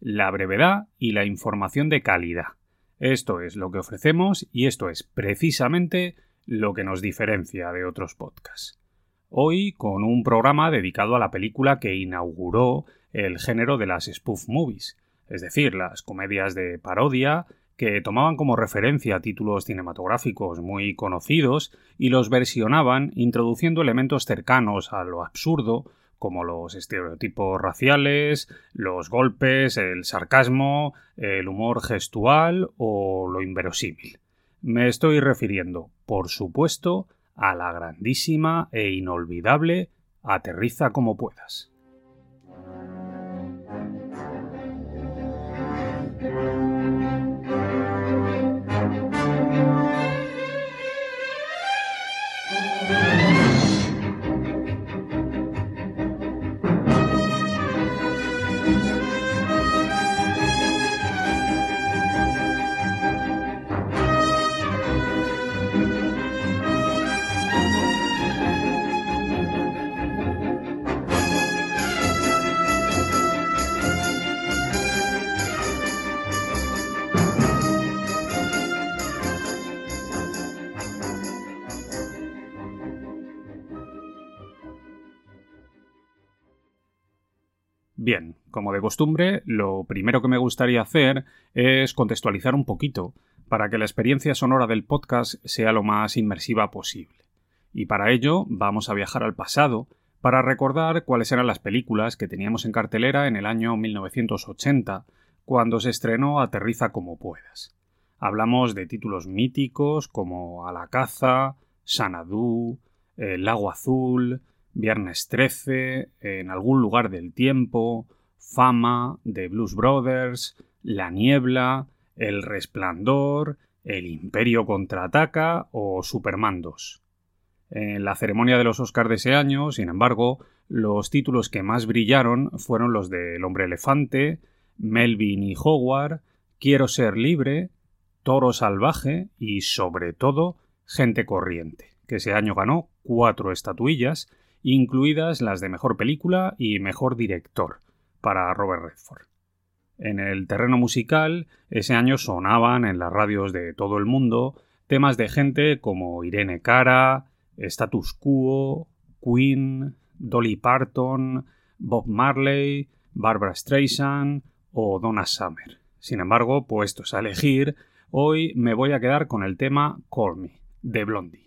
la brevedad y la información de calidad. Esto es lo que ofrecemos y esto es precisamente lo que nos diferencia de otros podcasts. Hoy con un programa dedicado a la película que inauguró el género de las spoof movies, es decir, las comedias de parodia que tomaban como referencia títulos cinematográficos muy conocidos y los versionaban introduciendo elementos cercanos a lo absurdo como los estereotipos raciales, los golpes, el sarcasmo, el humor gestual o lo inverosímil. Me estoy refiriendo, por supuesto, a la grandísima e inolvidable Aterriza como puedas. Como de costumbre, lo primero que me gustaría hacer es contextualizar un poquito para que la experiencia sonora del podcast sea lo más inmersiva posible. Y para ello vamos a viajar al pasado para recordar cuáles eran las películas que teníamos en cartelera en el año 1980, cuando se estrenó Aterriza como puedas. Hablamos de títulos míticos como A la caza, Sanadú, El lago azul, Viernes 13, En algún lugar del tiempo, Fama, The Blues Brothers, La Niebla, El Resplandor, El Imperio contraataca o Superman 2. En la ceremonia de los Oscars de ese año, sin embargo, los títulos que más brillaron fueron los de El hombre elefante, Melvin y Howard, Quiero ser libre, Toro salvaje y, sobre todo, Gente corriente, que ese año ganó cuatro estatuillas incluidas las de mejor película y mejor director para Robert Redford. En el terreno musical, ese año sonaban en las radios de todo el mundo temas de gente como Irene Cara, Status Quo, Queen, Dolly Parton, Bob Marley, Barbara Streisand o Donna Summer. Sin embargo, puestos a elegir, hoy me voy a quedar con el tema Call Me, de Blondie.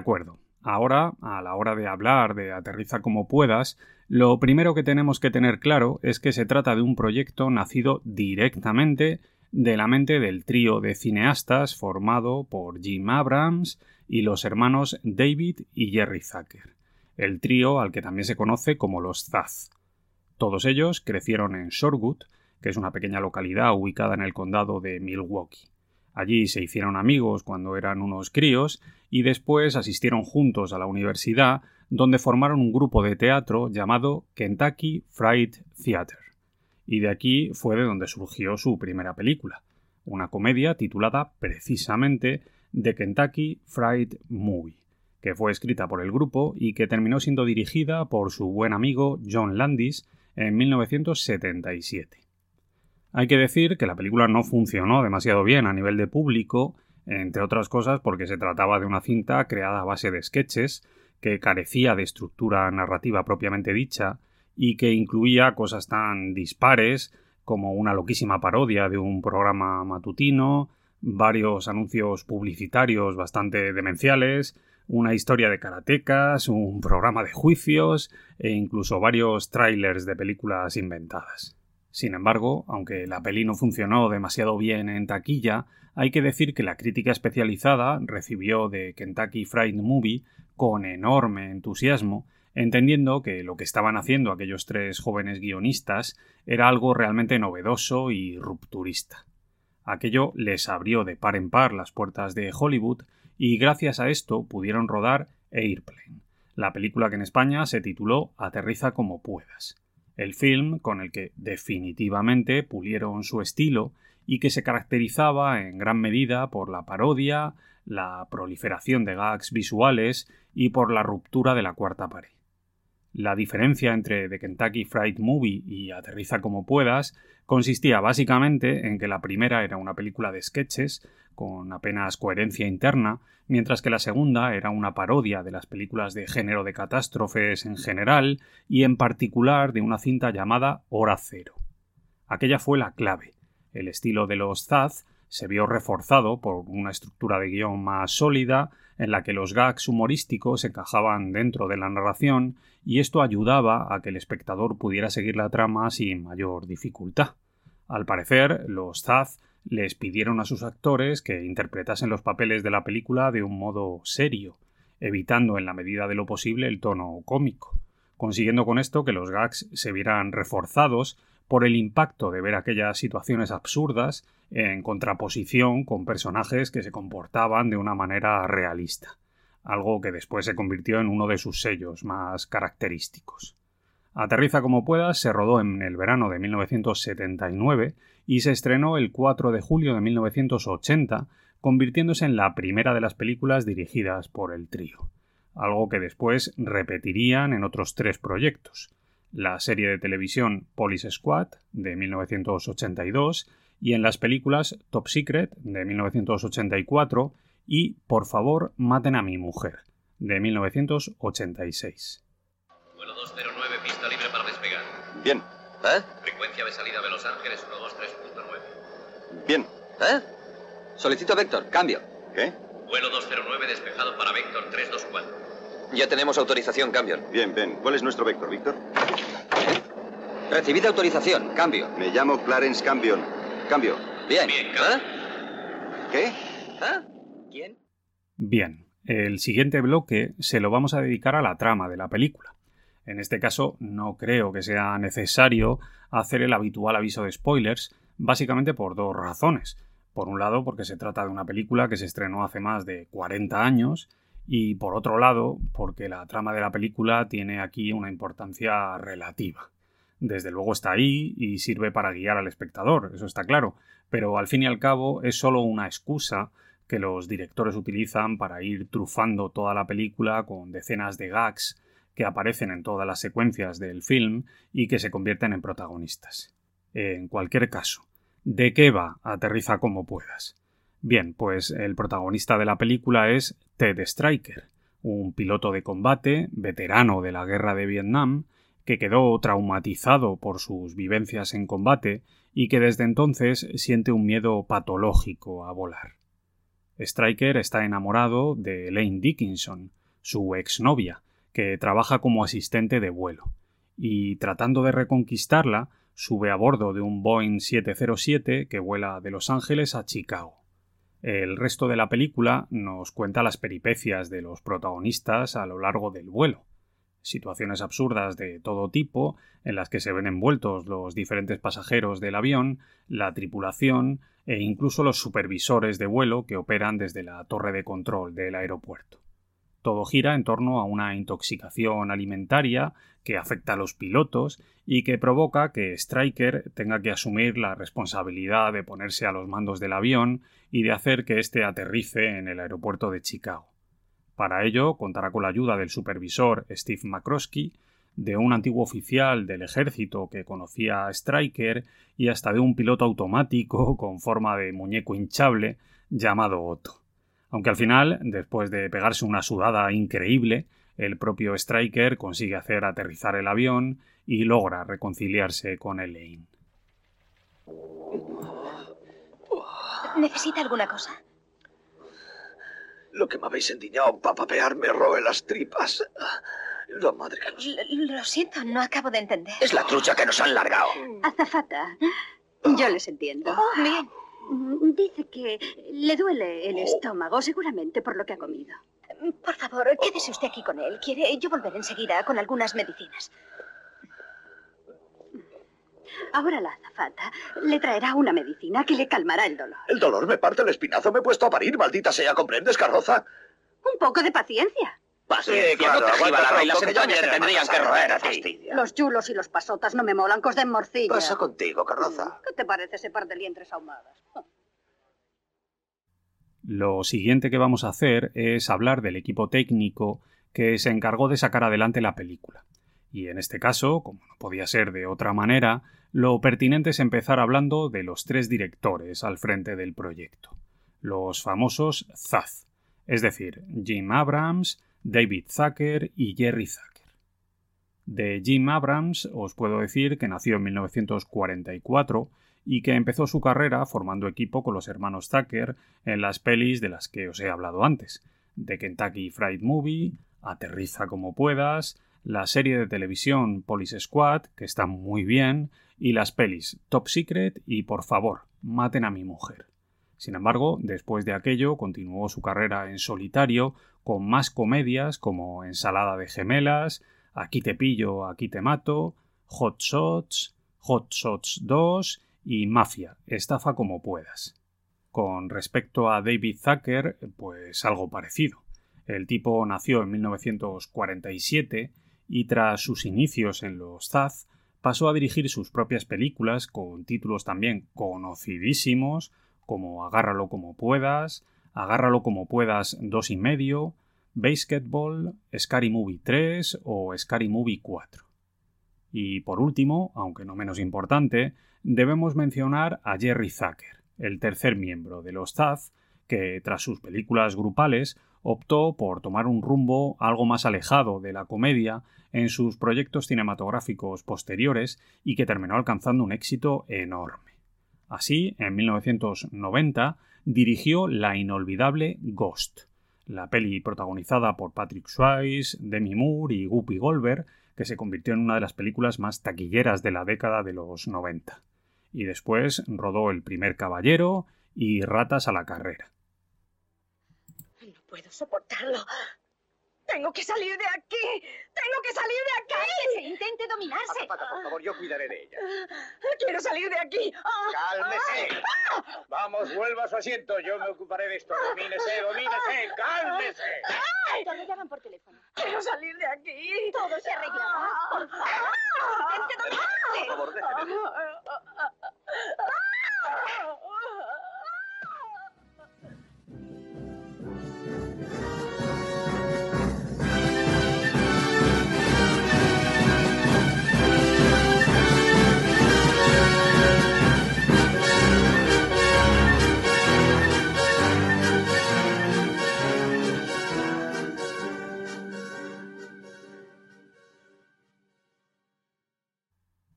Acuerdo. Ahora, a la hora de hablar de Aterriza como puedas, lo primero que tenemos que tener claro es que se trata de un proyecto nacido directamente de la mente del trío de cineastas formado por Jim Abrams y los hermanos David y Jerry Zucker, el trío al que también se conoce como los Zaz. Todos ellos crecieron en Shorewood, que es una pequeña localidad ubicada en el condado de Milwaukee. Allí se hicieron amigos cuando eran unos críos y después asistieron juntos a la universidad donde formaron un grupo de teatro llamado Kentucky Fried Theater. Y de aquí fue de donde surgió su primera película, una comedia titulada precisamente The Kentucky Fried Movie, que fue escrita por el grupo y que terminó siendo dirigida por su buen amigo John Landis en 1977. Hay que decir que la película no funcionó demasiado bien a nivel de público, entre otras cosas porque se trataba de una cinta creada a base de sketches, que carecía de estructura narrativa propiamente dicha, y que incluía cosas tan dispares como una loquísima parodia de un programa matutino, varios anuncios publicitarios bastante demenciales, una historia de karatecas, un programa de juicios e incluso varios trailers de películas inventadas. Sin embargo, aunque la peli no funcionó demasiado bien en taquilla, hay que decir que la crítica especializada recibió de Kentucky Fried Movie con enorme entusiasmo, entendiendo que lo que estaban haciendo aquellos tres jóvenes guionistas era algo realmente novedoso y rupturista. Aquello les abrió de par en par las puertas de Hollywood y gracias a esto pudieron rodar Airplane, la película que en España se tituló Aterriza como puedas el film con el que definitivamente pulieron su estilo y que se caracterizaba en gran medida por la parodia, la proliferación de gags visuales y por la ruptura de la cuarta pared. La diferencia entre The Kentucky Fried Movie y Aterriza como puedas consistía básicamente en que la primera era una película de sketches con apenas coherencia interna, mientras que la segunda era una parodia de las películas de género de catástrofes en general y en particular de una cinta llamada Hora Cero. Aquella fue la clave. El estilo de los Zaz se vio reforzado por una estructura de guion más sólida, en la que los gags humorísticos encajaban dentro de la narración y esto ayudaba a que el espectador pudiera seguir la trama sin mayor dificultad. Al parecer, los Zaz les pidieron a sus actores que interpretasen los papeles de la película de un modo serio, evitando en la medida de lo posible el tono cómico, consiguiendo con esto que los gags se vieran reforzados por el impacto de ver aquellas situaciones absurdas en contraposición con personajes que se comportaban de una manera realista, algo que después se convirtió en uno de sus sellos más característicos. Aterriza como puedas se rodó en el verano de 1979 y se estrenó el 4 de julio de 1980, convirtiéndose en la primera de las películas dirigidas por el trío, algo que después repetirían en otros tres proyectos, la serie de televisión Police Squad de 1982 y en las películas Top Secret de 1984 y Por favor, maten a mi mujer de 1986. Vuelo 209, pista libre para despegar. Bien. ¿Eh? Frecuencia de salida de Los Ángeles 123.9. Bien. ¿Eh? Solicito Vector, cambio. ¿Qué? Vuelo 209 despejado para Vector 324. Ya tenemos autorización, cambio. Bien, bien. ¿Cuál es nuestro vector, Víctor? Recibida autorización, cambio. Me llamo Clarence Cambion. Cambio. Bien. Bien, ¿Eh? ¿Qué? ¿Eh? ¿Quién? Bien, el siguiente bloque se lo vamos a dedicar a la trama de la película. En este caso no creo que sea necesario hacer el habitual aviso de spoilers, básicamente por dos razones. Por un lado, porque se trata de una película que se estrenó hace más de 40 años, y por otro lado, porque la trama de la película tiene aquí una importancia relativa. Desde luego está ahí y sirve para guiar al espectador, eso está claro, pero al fin y al cabo es solo una excusa que los directores utilizan para ir trufando toda la película con decenas de gags que aparecen en todas las secuencias del film y que se convierten en protagonistas. En cualquier caso, ¿de qué va? Aterriza como puedas. Bien, pues el protagonista de la película es Ted Striker, un piloto de combate, veterano de la guerra de Vietnam, que quedó traumatizado por sus vivencias en combate y que desde entonces siente un miedo patológico a volar. Striker está enamorado de Lane Dickinson, su exnovia, que trabaja como asistente de vuelo, y tratando de reconquistarla, sube a bordo de un Boeing 707 que vuela de Los Ángeles a Chicago. El resto de la película nos cuenta las peripecias de los protagonistas a lo largo del vuelo. Situaciones absurdas de todo tipo en las que se ven envueltos los diferentes pasajeros del avión, la tripulación e incluso los supervisores de vuelo que operan desde la torre de control del aeropuerto. Todo gira en torno a una intoxicación alimentaria que afecta a los pilotos y que provoca que Stryker tenga que asumir la responsabilidad de ponerse a los mandos del avión y de hacer que éste aterrice en el aeropuerto de Chicago. Para ello contará con la ayuda del supervisor Steve McCroskey, de un antiguo oficial del ejército que conocía a Striker y hasta de un piloto automático con forma de muñeco hinchable llamado Otto. Aunque al final, después de pegarse una sudada increíble, el propio Striker consigue hacer aterrizar el avión y logra reconciliarse con Elaine. ¿Necesita alguna cosa? Lo que me habéis endiñado para papear me roe las tripas. La madre que nos... L- lo siento, no acabo de entender. Es la trucha que nos han largado. Azafata, yo les entiendo. Oh, bien. Mm, Dice que le duele el estómago, seguramente por lo que ha comido. Por favor, quédese usted aquí con él. ¿Quiere? Yo volveré enseguida con algunas medicinas. Ahora la azafata le traerá una medicina que le calmará el dolor. El dolor me parte el espinazo, me he puesto a parir, maldita sea, ¿comprendes, carroza? Un poco de paciencia. Paciencia, no te esquiva la raíz, las entrañas te tendrían que roer a ti. fastidia. Los chulos y los pasotas no me molan, cos den morcilla. Pasa contigo, carroza. ¿Qué te parece ese par de lientres ahumadas? Lo siguiente que vamos a hacer es hablar del equipo técnico que se encargó de sacar adelante la película. Y en este caso, como no podía ser de otra manera, lo pertinente es empezar hablando de los tres directores al frente del proyecto. Los famosos ZAZ, es decir, Jim Abrams, David Zucker y Jerry Zucker. De Jim Abrams os puedo decir que nació en 1944 y que empezó su carrera formando equipo con los hermanos Zucker en las pelis de las que os he hablado antes, de Kentucky Fried Movie, Aterriza como puedas, la serie de televisión Police Squad, que está muy bien, y las pelis Top Secret y Por favor, maten a mi mujer. Sin embargo, después de aquello continuó su carrera en solitario con más comedias como Ensalada de gemelas, Aquí te pillo, aquí te mato, Hot Shots, Hot Shots 2 y Mafia, estafa como puedas. Con respecto a David Zucker, pues algo parecido. El tipo nació en 1947 y tras sus inicios en los Zaz pasó a dirigir sus propias películas con títulos también conocidísimos como Agárralo como puedas, Agárralo como puedas dos y medio, Basketball, Scary Movie 3 o Scary Movie 4. Y por último, aunque no menos importante, debemos mencionar a Jerry Zucker, el tercer miembro de los Zaz, que tras sus películas grupales optó por tomar un rumbo algo más alejado de la comedia en sus proyectos cinematográficos posteriores y que terminó alcanzando un éxito enorme. Así, en 1990 dirigió la inolvidable Ghost, la peli protagonizada por Patrick Swayze, Demi Moore y Guppy Goldberg, que se convirtió en una de las películas más taquilleras de la década de los 90. Y después rodó El primer caballero y Ratas a la carrera. No puedo soportarlo. Tengo que salir de aquí. Tengo que salir de aquí. Cálmese, intente dominarse. Por favor, yo cuidaré de ella. Quiero salir de aquí. Ah, ¡Cálmese! ah, Vamos, vuelva a su asiento. Yo me ocuparé de esto. Domínese, domínese. ¡Cálmese! Te lo llaman por teléfono. Quiero salir de aquí. Todo se arreglará. Por favor, intente dominarse. Por favor, déjeme.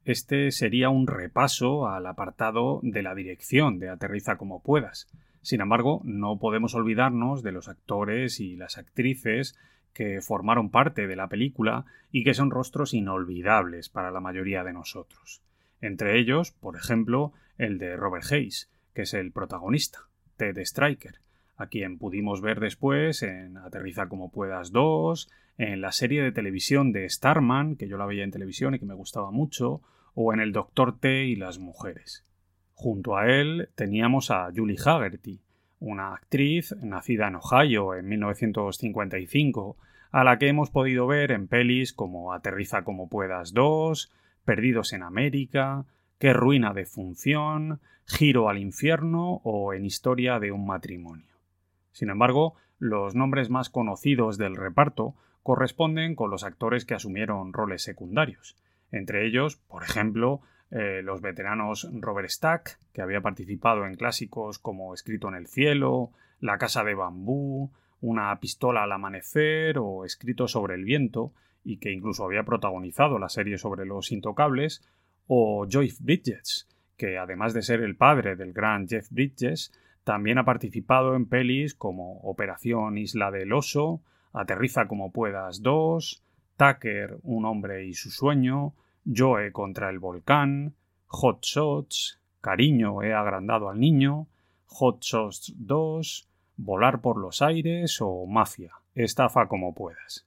Este sería un repaso al apartado de la dirección de Aterriza como puedas. Sin embargo, no podemos olvidarnos de los actores y las actrices que formaron parte de la película y que son rostros inolvidables para la mayoría de nosotros. Entre ellos, por ejemplo, el de Robert Hayes, que es el protagonista, Ted Striker, a quien pudimos ver después en Aterriza como puedas 2, en la serie de televisión de Starman, que yo la veía en televisión y que me gustaba mucho, o en El Doctor T y las mujeres. Junto a él teníamos a Julie Haggerty, una actriz nacida en Ohio en 1955, a la que hemos podido ver en pelis como Aterriza como puedas 2, Perdidos en América, Qué ruina de función, Giro al infierno o en Historia de un matrimonio. Sin embargo, los nombres más conocidos del reparto corresponden con los actores que asumieron roles secundarios. Entre ellos, por ejemplo, eh, los veteranos Robert Stack, que había participado en clásicos como Escrito en el cielo, La casa de bambú, Una pistola al amanecer o Escrito sobre el viento, y que incluso había protagonizado la serie sobre los intocables, o Joy Bridges, que además de ser el padre del gran Jeff Bridges, también ha participado en pelis como Operación Isla del Oso, Aterriza como puedas 2, Tucker, Un hombre y su sueño, Joe contra el volcán, Hot Shots, Cariño he agrandado al niño, Hot Shots 2, Volar por los aires o Mafia, estafa como puedas.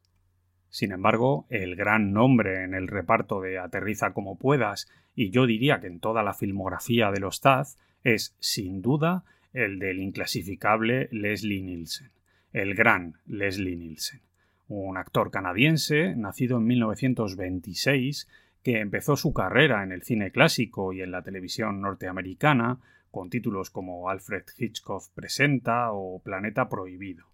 Sin embargo, el gran nombre en el reparto de Aterriza como puedas, y yo diría que en toda la filmografía de los Taz, es, sin duda, el del inclasificable Leslie Nielsen, el gran Leslie Nielsen, un actor canadiense nacido en 1926 que empezó su carrera en el cine clásico y en la televisión norteamericana con títulos como Alfred Hitchcock presenta o Planeta Prohibido.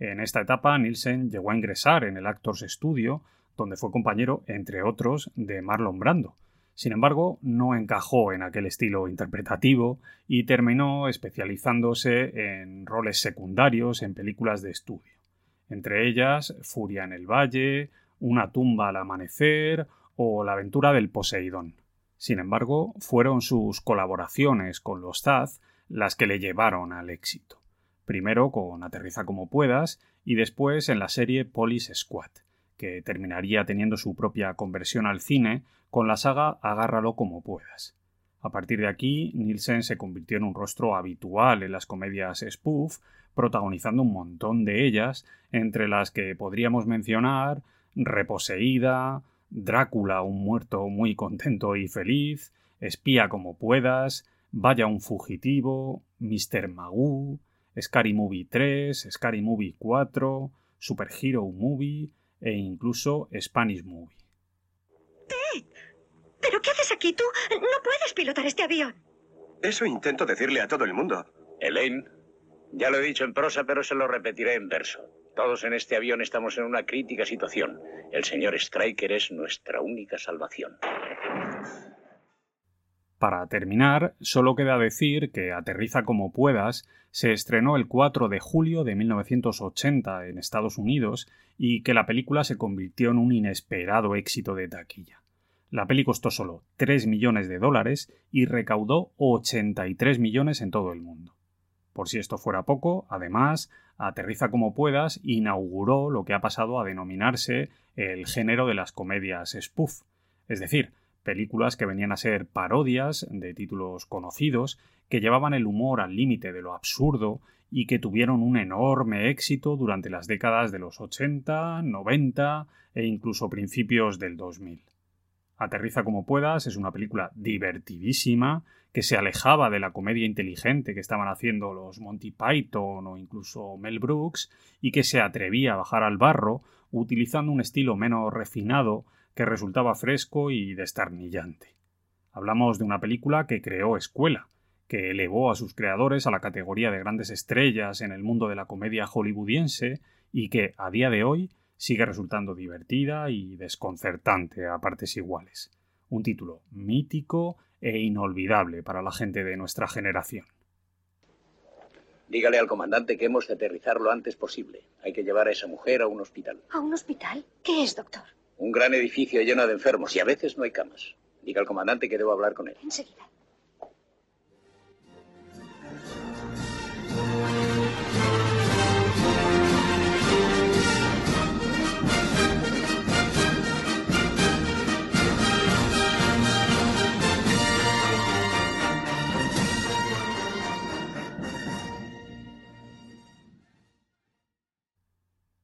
En esta etapa, Nielsen llegó a ingresar en el Actors Studio, donde fue compañero, entre otros, de Marlon Brando, sin embargo, no encajó en aquel estilo interpretativo y terminó especializándose en roles secundarios en películas de estudio, entre ellas Furia en el Valle, Una tumba al amanecer o La aventura del Poseidón. Sin embargo, fueron sus colaboraciones con los Taz las que le llevaron al éxito. Primero con Aterriza como puedas y después en la serie Police Squad, que terminaría teniendo su propia conversión al cine con la saga Agárralo como puedas. A partir de aquí, Nielsen se convirtió en un rostro habitual en las comedias spoof, protagonizando un montón de ellas, entre las que podríamos mencionar Reposeída, Drácula, un muerto muy contento y feliz, Espía como puedas, Vaya un fugitivo, Mr. Magoo, Scary Movie 3, Scary Movie 4, Super Hero Movie e incluso Spanish Movie. ¿Pero qué haces aquí tú? No puedes pilotar este avión. Eso intento decirle a todo el mundo. Elaine, ya lo he dicho en prosa, pero se lo repetiré en verso. Todos en este avión estamos en una crítica situación. El señor Striker es nuestra única salvación. Para terminar, solo queda decir que Aterriza como puedas se estrenó el 4 de julio de 1980 en Estados Unidos y que la película se convirtió en un inesperado éxito de taquilla. La peli costó solo 3 millones de dólares y recaudó 83 millones en todo el mundo. Por si esto fuera poco, además, Aterriza como puedas inauguró lo que ha pasado a denominarse el género de las comedias spoof, es decir, películas que venían a ser parodias de títulos conocidos, que llevaban el humor al límite de lo absurdo y que tuvieron un enorme éxito durante las décadas de los 80, 90 e incluso principios del 2000. Aterriza como puedas es una película divertidísima que se alejaba de la comedia inteligente que estaban haciendo los Monty Python o incluso Mel Brooks y que se atrevía a bajar al barro utilizando un estilo menos refinado que resultaba fresco y destarnillante. Hablamos de una película que creó escuela, que elevó a sus creadores a la categoría de grandes estrellas en el mundo de la comedia hollywoodiense y que, a día de hoy, sigue resultando divertida y desconcertante a partes iguales. Un título mítico e inolvidable para la gente de nuestra generación. Dígale al comandante que hemos de aterrizar lo antes posible. Hay que llevar a esa mujer a un hospital. ¿A un hospital? ¿Qué es, doctor? Un gran edificio lleno de enfermos y a veces no hay camas. Diga al comandante que debo hablar con él. Enseguida.